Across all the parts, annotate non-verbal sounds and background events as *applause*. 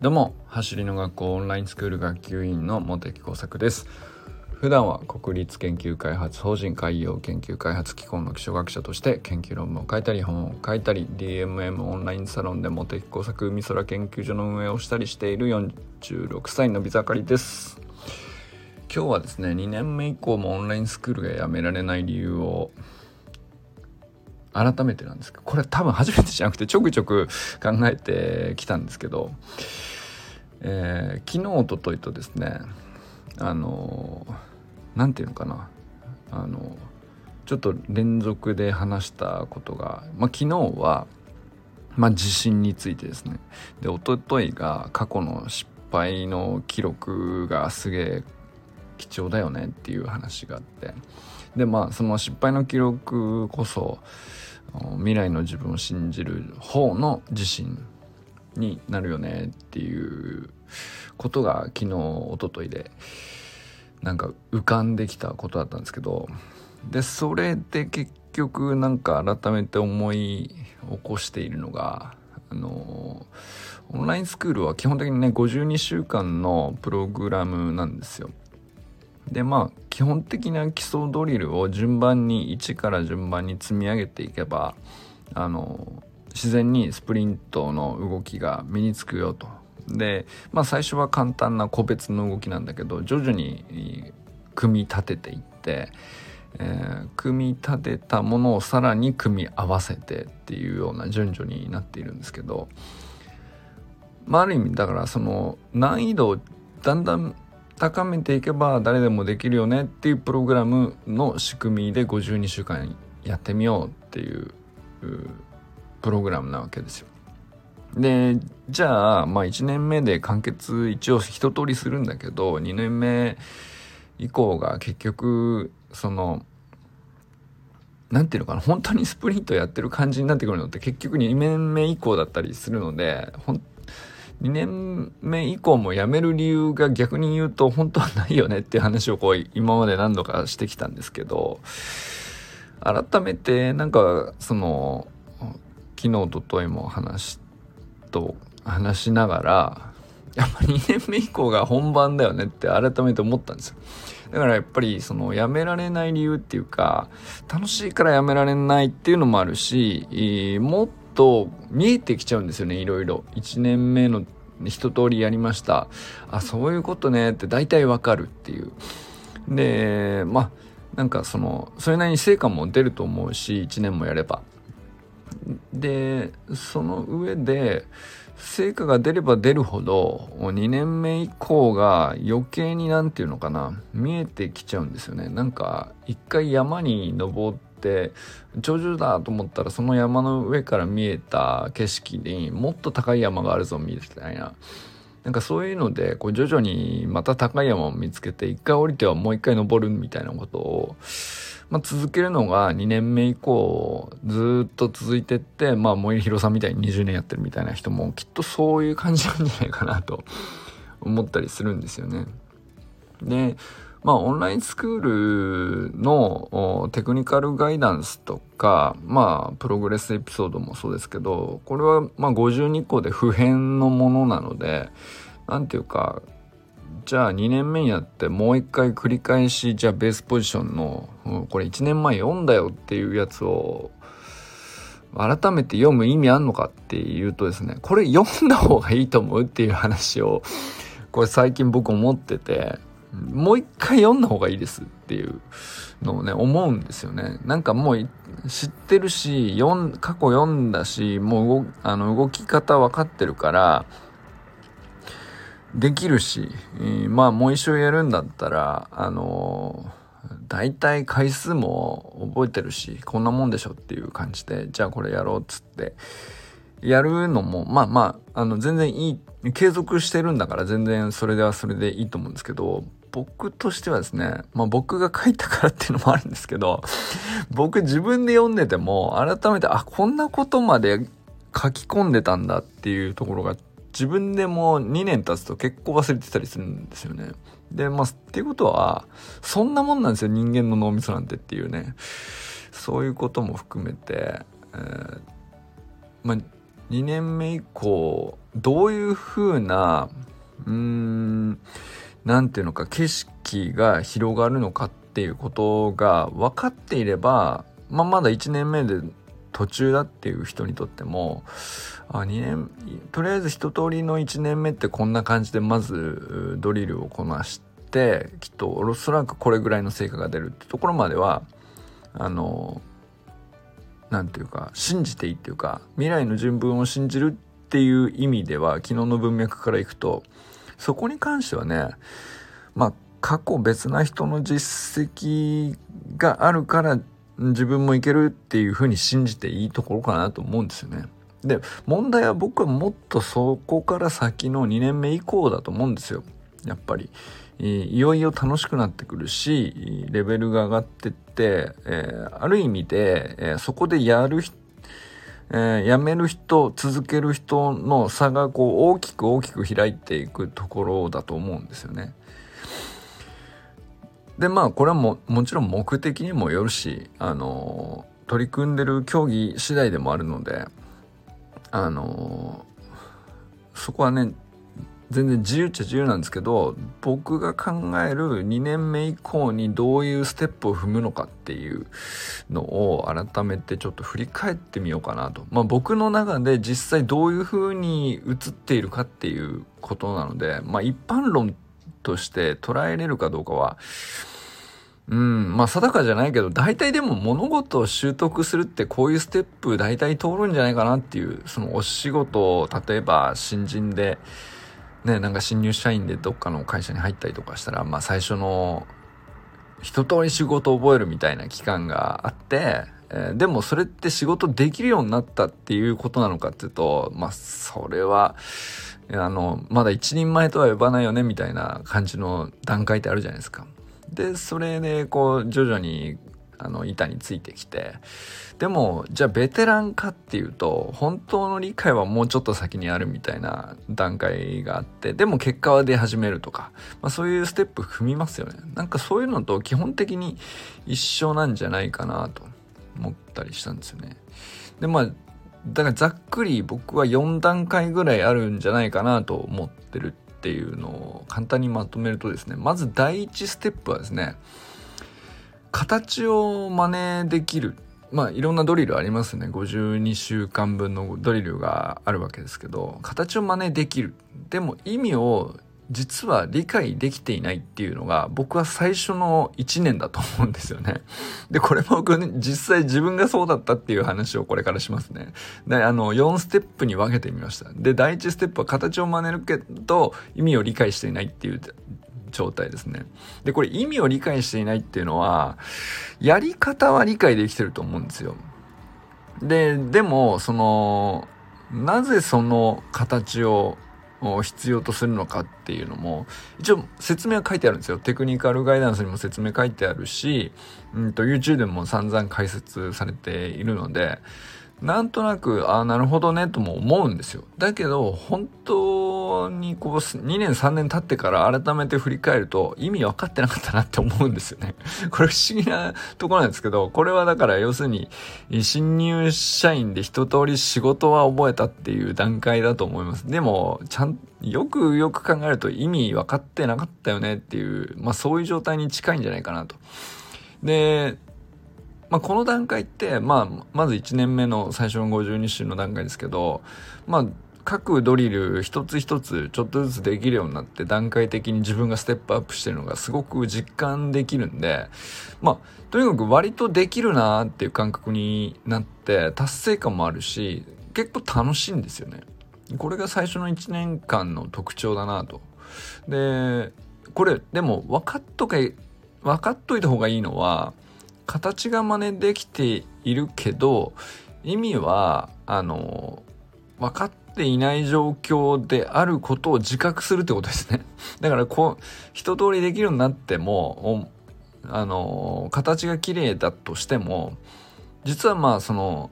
どうも走りの学校オンラインスクール学級委員の茂木耕作です。普段は国立研究開発法人海洋研究開発機構の気象学者として研究論文を書いたり本を書いたり DMM オンラインサロンで茂木工作海空研究所の運営をしたりしている46歳のビザカリです。今日はですね2年目以降もオンラインスクールがやめられない理由を改めてなんですけどこれ多分初めてじゃなくてちょくちょく考えてきたんですけどえー、昨日おとといとですねあの何て言うのかなあのちょっと連続で話したことが、まあ、昨日は、まあ、地震についてですね。でおとといが過去の失敗の記録がすげえ貴重だよねっていう話があってでまあその失敗の記録こそ未来の自分を信じる方の自信になるよねっていうことが昨日おとといでなんか浮かんできたことだったんですけどでそれで結局なんか改めて思い起こしているのがあのオンラインスクールは基本的にね52週間のプログラムなんですよ。でまあ基本的な基礎ドリルを順番に1から順番に積み上げていけばあの自然にスプリントの動きが身につくよと。で、まあ最初は簡単な個別の動きなんだけど、徐々に組み立てていって、えー、組み立てたものをさらに組み合わせてっていうような順序になっているんですけど、まあある意味だからその難易度をだんだん高めていけば誰でもできるよねっていうプログラムの仕組みで52週間やってみようっていうプログラムなわけですよ。でじゃあまあ1年目で完結一応一通りするんだけど2年目以降が結局その何ていうのかな本当にスプリントやってる感じになってくるのって結局2年目以降だったりするので2年目以降も辞める理由が逆に言うと本当はないよねっていう話をこう今まで何度かしてきたんですけど改めてなんかその昨日おとといも話と話しながらやっぱ2年目以降が本番だよねって改めて思ったんですよ。だからやっぱりそのやめられない理由っていうか楽しいからやめられないっていうのもあるしもっと見えてきちゃうんですよねいろいろ。1年目の一通りやりました。あそういうことねって大体わかるっていう。でまあなんかそのそれなりに成果も出ると思うし1年もやれば。でその上で成果が出れば出るほど2年目以降が余計に何て言うのかな見えてきちゃうんですよね。なんか一回山に登って頂上だと思ったらその山の上から見えた景色にもっと高い山があるぞみたいな。なんかそういうのでこう徐々にまた高い山を見つけて一回降りてはもう一回登るみたいなことをまあ、続けるのが2年目以降ずっと続いてって、まあ、森弘さんみたいに20年やってるみたいな人もきっとそういう感じなんじゃないかなと思ったりするんですよね。で、まあ、オンラインスクールのテクニカルガイダンスとか、まあ、プログレスエピソードもそうですけど、これは、まあ、52個で普遍のものなので、なんていうか、じゃあ2年目になってもう一回繰り返しじゃあベースポジションの、うん、これ1年前読んだよっていうやつを改めて読む意味あんのかっていうとですねこれ読んだ方がいいと思うっていう話をこれ最近僕思っててもう一回読んだ方がいいですっていうのをね思うんですよね。なんかもう知ってるし読ん過去読んだしもうあの動き方分かってるからできるし、えー、まあもう一生やるんだったら、あのー、大体回数も覚えてるし、こんなもんでしょっていう感じで、じゃあこれやろうっつって、やるのも、まあまあ、あの、全然いい、継続してるんだから全然それではそれでいいと思うんですけど、僕としてはですね、まあ僕が書いたからっていうのもあるんですけど、*laughs* 僕自分で読んでても改めて、あ、こんなことまで書き込んでたんだっていうところが自分でも2年経つと結構忘れてたりするんですよね。で、まあ、っていうことは、そんなもんなんですよ、人間の脳みそなんてっていうね。そういうことも含めて、えー、まあ、2年目以降、どういう風なうーん何ていうのか景色が広がるのかっていうことが分かっていれば、まあ、まだ1年目で途中だっていう人にとってもあ2年とりあえず一通りの1年目ってこんな感じでまずドリルをこなしてきっとおそらくこれぐらいの成果が出るってところまではあの何て言うか信じていいっていうか未来の順分を信じるっていう意味では昨日の文脈からいくとそこに関してはねまあ過去別な人の実績があるから自分もいけるっていうふうに信じていいところかなと思うんですよね。で問題は僕はもっとそこから先の2年目以降だと思うんですよ。やっぱり。いよいよ楽しくなってくるしレベルが上がってって、えー、ある意味で、えー、そこでやる人えー、辞める人続ける人の差がこう大きく大きく開いていくところだと思うんですよね。でまあこれはももちろん目的にもよるしあの取り組んでる競技次第でもあるのであのそこはね全然自由っちゃ自由なんですけど僕が考える2年目以降にどういうステップを踏むのかっていうのを改めてちょっと振り返ってみようかなと。まあ僕の中で実際どういう風に映っているかっていうことなので、まあ一般論として捉えれるかどうかは、うん、まあ定かじゃないけど、大体でも物事を習得するってこういうステップ大体通るんじゃないかなっていう、そのお仕事を例えば新人で、ね、なんか新入社員でどっかの会社に入ったりとかしたら、まあ最初の一通り仕事を覚えるみたいな期間があって、えー、でもそれって仕事できるようになったっていうことなのかっていうと、まあそれは、あの、まだ一人前とは呼ばないよねみたいな感じの段階ってあるじゃないですか。で、それでこう徐々にあの板についてきて、でもじゃあベテランかっていうと本当の理解はもうちょっと先にあるみたいな段階があってでも結果は出始めるとか、まあ、そういうステップ踏みますよね。なんかそういうのと基本的に一緒なんじゃないかなと思ったりしたんですよね。でまあだからざっくり僕は4段階ぐらいあるんじゃないかなと思ってるっていうのを簡単にまとめるとですねまず第1ステップはですね形を真似できるまあいろんなドリルありますね52週間分のドリルがあるわけですけど形を真似できるでも意味を実は理解できていないっていうのが僕は最初の1年だと思うんですよね。*laughs* で、これも僕ね、実際自分がそうだったっていう話をこれからしますね。で、あの、4ステップに分けてみました。で、第1ステップは形を真似るけど意味を理解していないっていう状態ですね。で、これ意味を理解していないっていうのは、やり方は理解できてると思うんですよ。で、でも、その、なぜその形を必要とするのかっていうのも一応説明は書いてあるんですよテクニカルガイダンスにも説明書いてあるし、うんと、YouTube でも散々解説されているのでなんとなくああなるほどねとも思うんですよ。だけど本当にこう2年3年経ってから改めて振り返ると意味分かってなかったなって思うんですよね。*laughs* これ不思議なところなんですけどこれはだから要するに新入社員で一通り仕事は覚えたっていう段階だと思います。でもちゃんよくよく考えると意味分かってなかったよねっていうまあそういう状態に近いんじゃないかなと。でまあ、この段階って、まあ、まず1年目の最初の52週の段階ですけど、まあ、各ドリル一つ一つちょっとずつできるようになって段階的に自分がステップアップしてるのがすごく実感できるんで、まあ、とにかく割とできるなーっていう感覚になって達成感もあるし、結構楽しいんですよね。これが最初の1年間の特徴だなと。で、これでも分かっとけ、分かっといた方がいいのは、形が真似できているけど意味はあの分かっていない状況であることを自覚するってことですね。*laughs* だからこう一通りできるようになってもあの形が綺麗だとしても実はまあその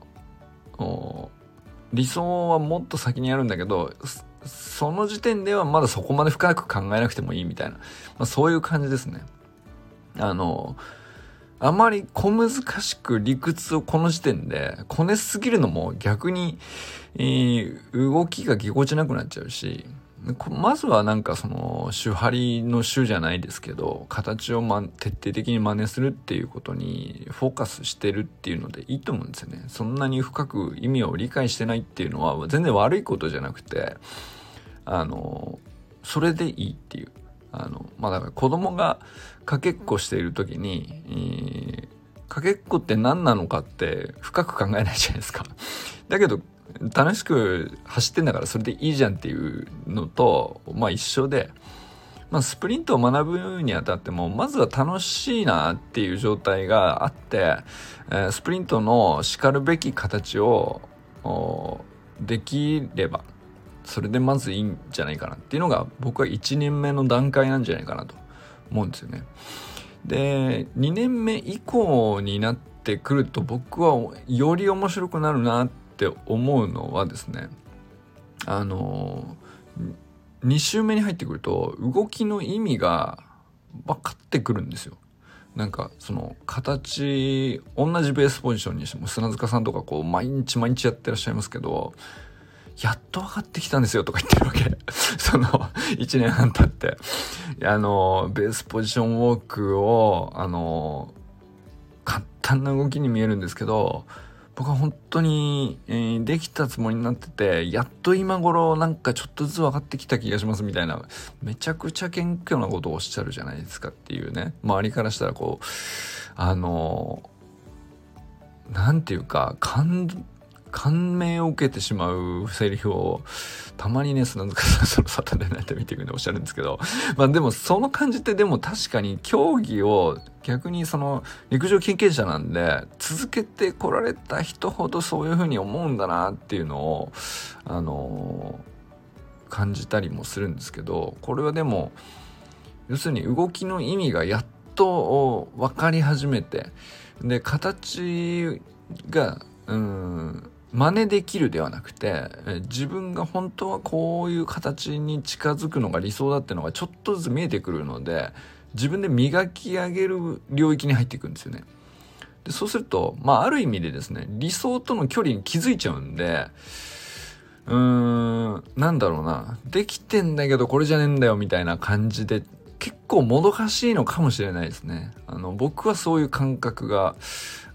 理想はもっと先にあるんだけどその時点ではまだそこまで深く考えなくてもいいみたいな、まあ、そういう感じですね。あのあまり小難しく理屈をこの時点でこねすぎるのも逆に、えー、動きがぎこちなくなっちゃうし、まずはなんかその手張りの手じゃないですけど形を、ま、徹底的に真似するっていうことにフォーカスしてるっていうのでいいと思うんですよね。そんなに深く意味を理解してないっていうのは全然悪いことじゃなくてあのそれでいいっていうあのまあだから子供がかけっこしている時に、えー、かけっこって何なのかって深く考えないじゃないですか。*laughs* だけど楽しく走ってんだからそれでいいじゃんっていうのとまあ一緒で、まあ、スプリントを学ぶにあたってもまずは楽しいなっていう状態があって、えー、スプリントのしかるべき形をできればそれでまずいいんじゃないかなっていうのが僕は1年目の段階なんじゃないかなと思うんですよね。で2年目以降になってくると僕はより面白くなるなって思うのはですねあの2周目に入ってくると動きの意味が分かってくるんですよ。なんかその形同じベースポジションにしても砂塚さんとかこう毎日毎日やってらっしゃいますけどやっと分かってきたんですよとか言ってるわけ。*laughs* その、1年半経って。あの、ベースポジションウォークを、あの、簡単な動きに見えるんですけど、僕は本当に、えー、できたつもりになってて、やっと今頃なんかちょっとずつ分かってきた気がしますみたいな、めちゃくちゃ謙虚なことをおっしゃるじゃないですかっていうね。周りからしたらこう、あの、なんていうか、感感銘を受けてしまうセリフを、たまにね、砂塚さん、そのサタデーナイトミーティングでおっしゃるんですけど、*laughs* まあでもその感じってでも確かに競技を逆にその陸上経験者なんで、続けてこられた人ほどそういうふうに思うんだなっていうのを、あのー、感じたりもするんですけど、これはでも、要するに動きの意味がやっと分かり始めて、で、形が、うん、真似できるではなくて自分が本当はこういう形に近づくのが理想だっていうのがちょっとずつ見えてくるので自分で磨き上げる領域に入っていくんですよね。でそうすると、まあ、ある意味でですね理想との距離に気づいちゃうんでうーんなんだろうなできてんだけどこれじゃねえんだよみたいな感じで結構もどかしいのかもしれないですね。あの僕はそういう感覚が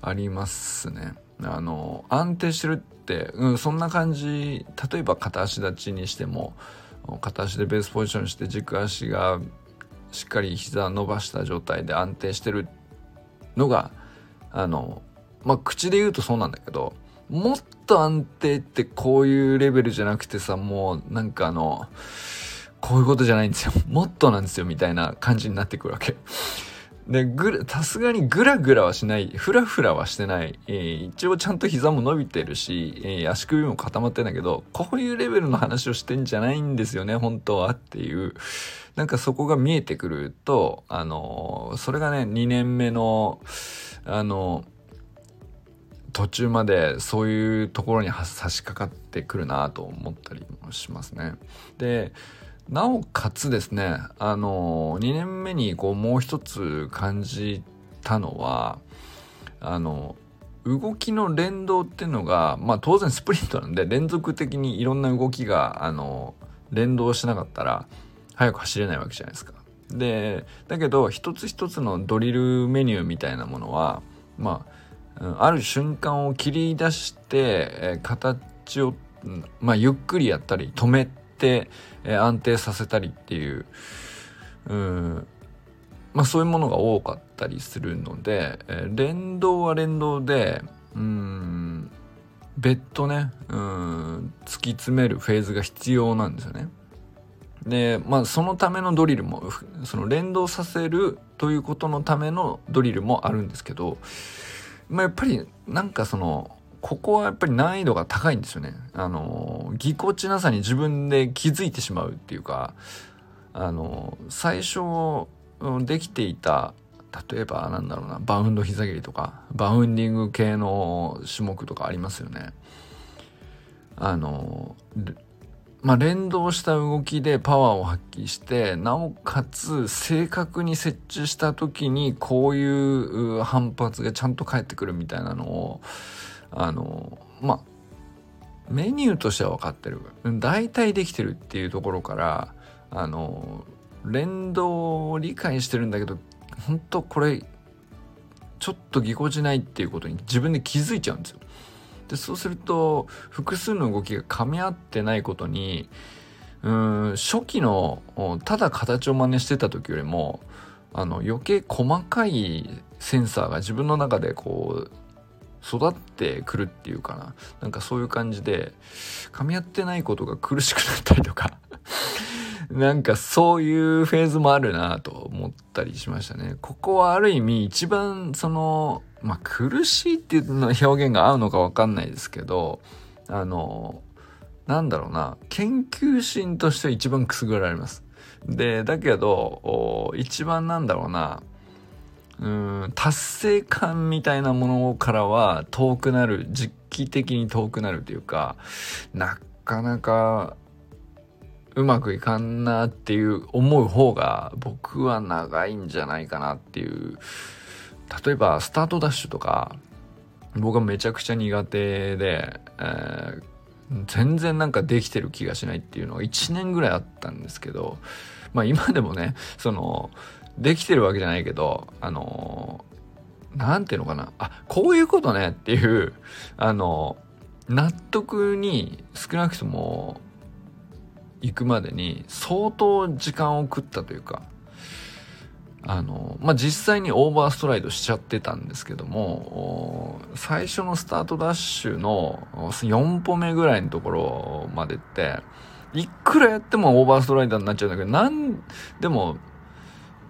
ありますね。あの安定してるって、うん、そんな感じ。例えば片足立ちにしても片足でベースポジションして軸足がしっかり膝伸ばした状態で安定してるのがあのまあ口で言うとそうなんだけどもっと安定ってこういうレベルじゃなくてさもうなんかあのこういうことじゃないんですよもっとなんですよみたいな感じになってくるわけ。で、ぐさすがにグラグラはしない、フラフラはしてない。えー、一応ちゃんと膝も伸びてるし、えー、足首も固まってんだけど、こういうレベルの話をしてんじゃないんですよね、本当はっていう。なんかそこが見えてくると、あのー、それがね、2年目の、あの途中までそういうところに差し掛かってくるなと思ったりもしますね。で、なおかつですね、あの、2年目にこうもう一つ感じたのは、あの、動きの連動っていうのが、まあ当然スプリントなんで連続的にいろんな動きが、あの、連動しなかったら速く走れないわけじゃないですか。で、だけど一つ一つのドリルメニューみたいなものは、まあ、ある瞬間を切り出して、え形を、まあ、ゆっくりやったり止めて、え安定させたりっていううんまあそういうものが多かったりするので、え連動は連動でうん別途ねうん突き詰めるフェーズが必要なんですよね。でまあそのためのドリルもその連動させるということのためのドリルもあるんですけど、まあ、やっぱりなんかそのここはやっぱり難易度が高いんですよね。あの、ぎこちなさに自分で気づいてしまうっていうか、あの、最初できていた、例えばなんだろうな、バウンド膝蹴りとか、バウンディング系の種目とかありますよね。あの、まあ、連動した動きでパワーを発揮してなおかつ正確に設置した時にこういう反発がちゃんと返ってくるみたいなのをあのまあメニューとしては分かってる大体できてるっていうところからあの連動を理解してるんだけど本当これちょっとぎこちないっていうことに自分で気づいちゃうんですよ。でそうすると複数の動きが噛み合ってないことにうん初期のただ形を真似してた時よりもあの余計細かいセンサーが自分の中でこう育ってくるっていうかななんかそういう感じで噛み合ってないことが苦しくなったりとか *laughs* なんかそういうフェーズもあるなと思ったりしましたね。ここはある意味一番そのまあ、苦しいっていうの表現が合うのか分かんないですけどあのなんだろうな研究心としては一番くすぐられます。でだけど一番なんだろうなうん達成感みたいなものからは遠くなる実機的に遠くなるというかなかなかうまくいかんなっていう思う方が僕は長いんじゃないかなっていう。例えばスタートダッシュとか僕はめちゃくちゃ苦手で、えー、全然なんかできてる気がしないっていうのが1年ぐらいあったんですけどまあ今でもねそのできてるわけじゃないけどあの何ていうのかな。あこういうことねっていうあの納得に少なくとも行くまでに相当時間を食ったというかあの、まあ、実際にオーバーストライドしちゃってたんですけども、最初のスタートダッシュの4歩目ぐらいのところまでって、いくらやってもオーバーストライダーになっちゃうんだけど、なん、でも、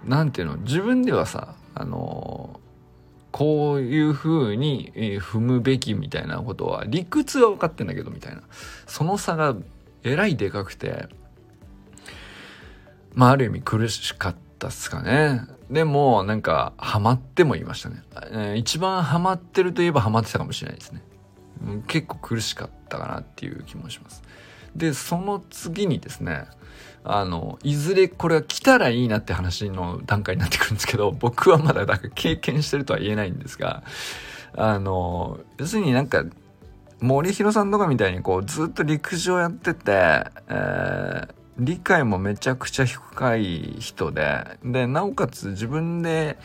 なんていうの、自分ではさ、あの、こういう風に踏むべきみたいなことは、理屈は分かってんだけど、みたいな。その差がえらいでかくて、まあ、ある意味苦しかった。っすかね。でも、なんか、ハマってもいましたね。一番ハマってるといえばハマってたかもしれないですね。結構苦しかったかなっていう気もします。で、その次にですね、あの、いずれこれが来たらいいなって話の段階になってくるんですけど、*laughs* 僕はまだだか経験してるとは言えないんですが、あの、要するになんか、森弘さんとかみたいにこうずっと陸上やってて、えー理解もめちゃくちゃ深い人で、で、なおかつ自分で、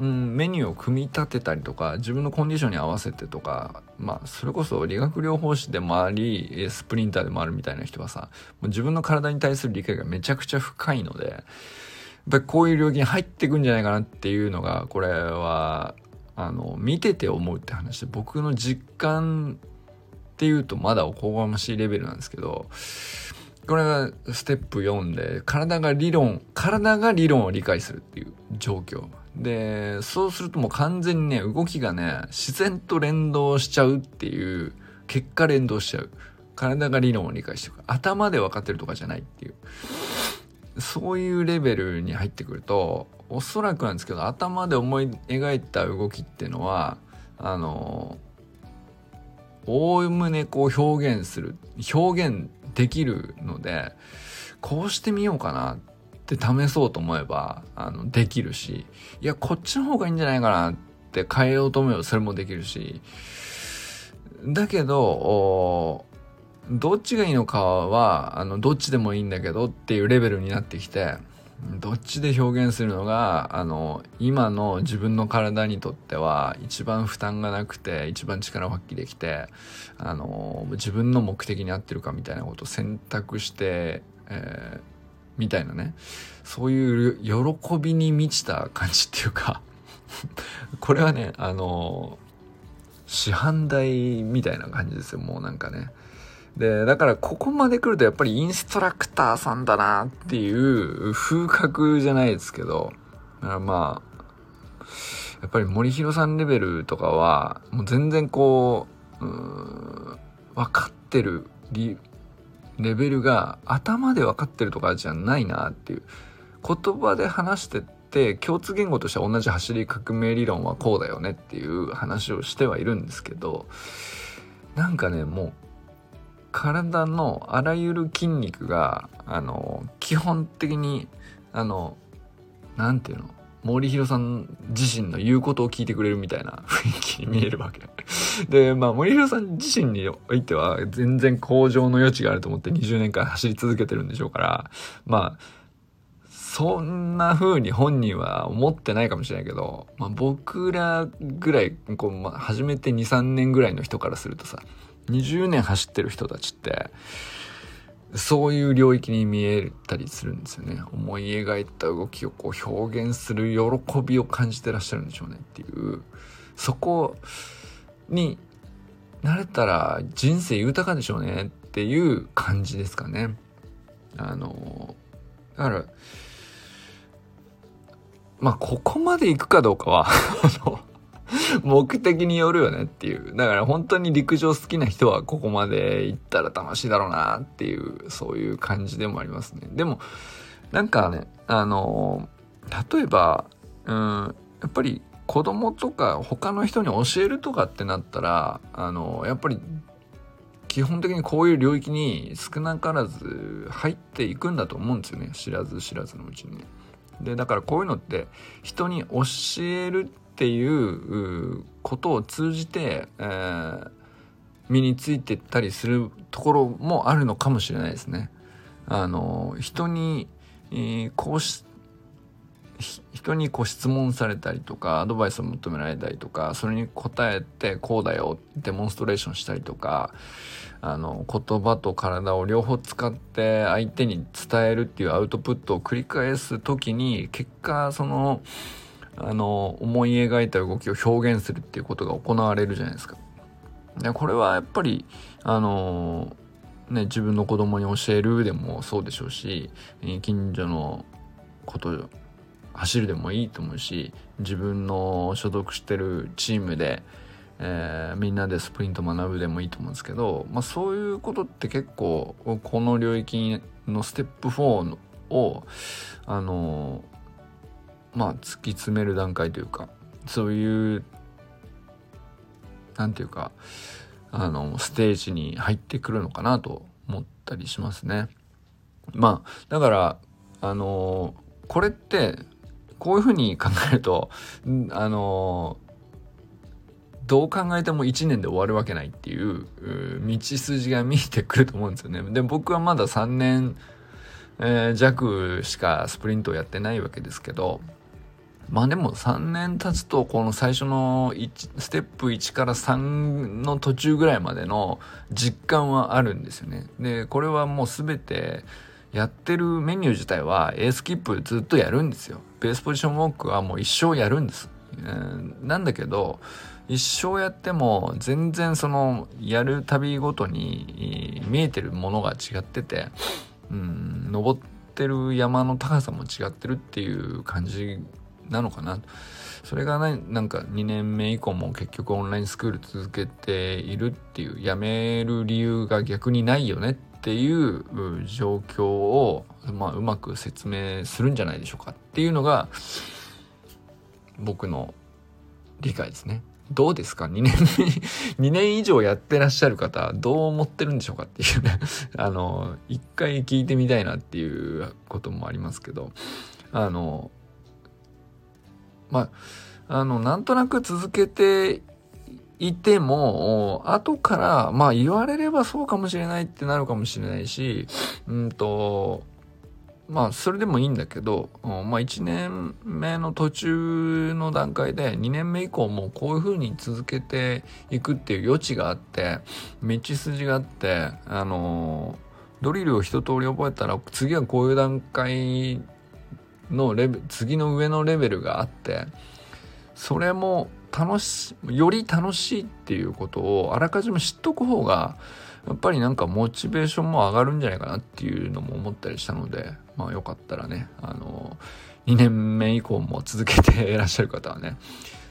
うん、メニューを組み立てたりとか、自分のコンディションに合わせてとか、まあ、それこそ理学療法士でもあり、スプリンターでもあるみたいな人はさ、もう自分の体に対する理解がめちゃくちゃ深いので、やっぱりこういう領域に入っていくんじゃないかなっていうのが、これは、あの、見てて思うって話で、僕の実感っていうとまだおこがましいレベルなんですけど、これがステップ4で体が理論体が理論を理解するっていう状況。でそうするともう完全にね動きがね自然と連動しちゃうっていう結果連動しちゃう。体が理論を理解してる。頭で分かってるとかじゃないっていう。そういうレベルに入ってくるとおそらくなんですけど頭で思い描いた動きっていうのはあのおおむねこう表現する表現できるのでこうしてみようかなって試そうと思えばあのできるしいやこっちの方がいいんじゃないかなって変えようと思えばそれもできるしだけどどっちがいいのかはあのどっちでもいいんだけどっていうレベルになってきてどっちで表現するのがあの今の自分の体にとっては一番負担がなくて一番力を発揮できてあの自分の目的に合ってるかみたいなことを選択して、えー、みたいなね。そういう喜びに満ちた感じっていうか。*laughs* これはねあの市販代みたいな感じですよもうなんかね。で、だからここまで来るとやっぱりインストラクターさんだなっていう風格じゃないですけど、まあ、やっぱり森弘さんレベルとかは、もう全然こう、う分かってる理レベルが頭で分かってるとかじゃないなっていう。言葉で話してって共通言語としては同じ走り革命理論はこうだよねっていう話をしてはいるんですけど、なんかね、もう体のあらゆる筋肉があの基本的にあの何て言うの？森弘さん自身の言うことを聞いてくれるみたいな雰囲気に見えるわけ。*laughs* で、まあ森弘さん自身においては全然向上の余地があると思って20年間走り続けてるんでしょうから、まあ、そんな風に本人は思ってないかもしれないけど、まあ僕らぐらい、こう、まあ、初めて2、3年ぐらいの人からするとさ、20年走ってる人たちって、そういう領域に見えたりするんですよね。思い描いた動きをこう表現する喜びを感じてらっしゃるんでしょうねっていう、そこになれたら人生豊かでしょうねっていう感じですかね。あの、だから、まあ、ここまで行くかどうかは *laughs* *laughs* 目的によるよねっていう。だから本当に陸上好きな人はここまで行ったら楽しいだろうなっていう、そういう感じでもありますね。でも、なんかね、あの、例えば、うん、やっぱり子供とか他の人に教えるとかってなったら、あの、やっぱり基本的にこういう領域に少なからず入っていくんだと思うんですよね。知らず知らずのうちにね。で、だからこういうのって人に教えるっていうことを通じて、えー、身についてったりするところもあるのかもしれないですね。あの人に、えー、こうし人にこう質問されたりとかアドバイスを求められたりとかそれに答えてこうだよデモンストレーションしたりとかあの言葉と体を両方使って相手に伝えるっていうアウトプットを繰り返す時に結果そのあの思い描いた動きを表現するっていうことが行われるじゃないですか。でこれはやっぱりあのね自分の子供に教えるでもそうでしょうし近所のこと走るでもいいと思うし自分の所属してるチームで、えー、みんなでスプリント学ぶでもいいと思うんですけど、まあ、そういうことって結構この領域のステップ4をあのまあ突き詰める段階というかそういう何て言うかあのステージに入ってくるのかなと思ったりしますね。まあだからあのこれってこういうふうに考えるとあのどう考えても1年で終わるわけないっていう道筋が見えてくると思うんですよね。で僕はまだ3年、えー、弱しかスプリントをやってないわけですけどまあでも3年経つとこの最初のステップ1から3の途中ぐらいまでの実感はあるんですよね。で、これはもう全てやってるメニュー自体は A スキップずっとやるんですよ。ベースポジションウォークはもう一生やるんです。えー、なんだけど、一生やっても全然そのやる旅ごとに見えてるものが違ってて、うん、登ってる山の高さも違ってるっていう感じなのかなそれがねなんか2年目以降も結局オンラインスクール続けているっていうやめる理由が逆にないよねっていう状況を、まあ、うまく説明するんじゃないでしょうかっていうのが僕の理解ですね。どうですか ?2 年目、*laughs* 2年以上やってらっしゃる方、どう思ってるんでしょうかっていうね *laughs* あの、一回聞いてみたいなっていうこともありますけど、あの、まあ、あの、なんとなく続けていても、後から、まあ言われればそうかもしれないってなるかもしれないし、うんと、まあそれでもいいんだけど、まあ1年目の途中の段階で2年目以降もこういう風に続けていくっていう余地があって、道筋があって、あの、ドリルを一通り覚えたら次はこういう段階のレベ次の上のレベルがあってそれも楽しより楽しいっていうことをあらかじめ知っとく方がやっぱりなんかモチベーションも上がるんじゃないかなっていうのも思ったりしたのでまあよかったらねあの2年目以降も続けていらっしゃる方はね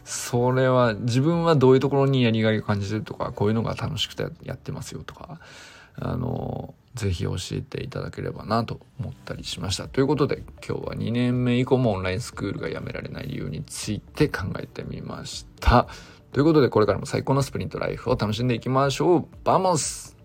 それは自分はどういうところにやりがいを感じてるとかこういうのが楽しくてやってますよとかあのぜひ教えていただければなと思ったりしました。ということで今日は2年目以降もオンラインスクールがやめられない理由について考えてみました。ということでこれからも最高のスプリントライフを楽しんでいきましょう。 Vamos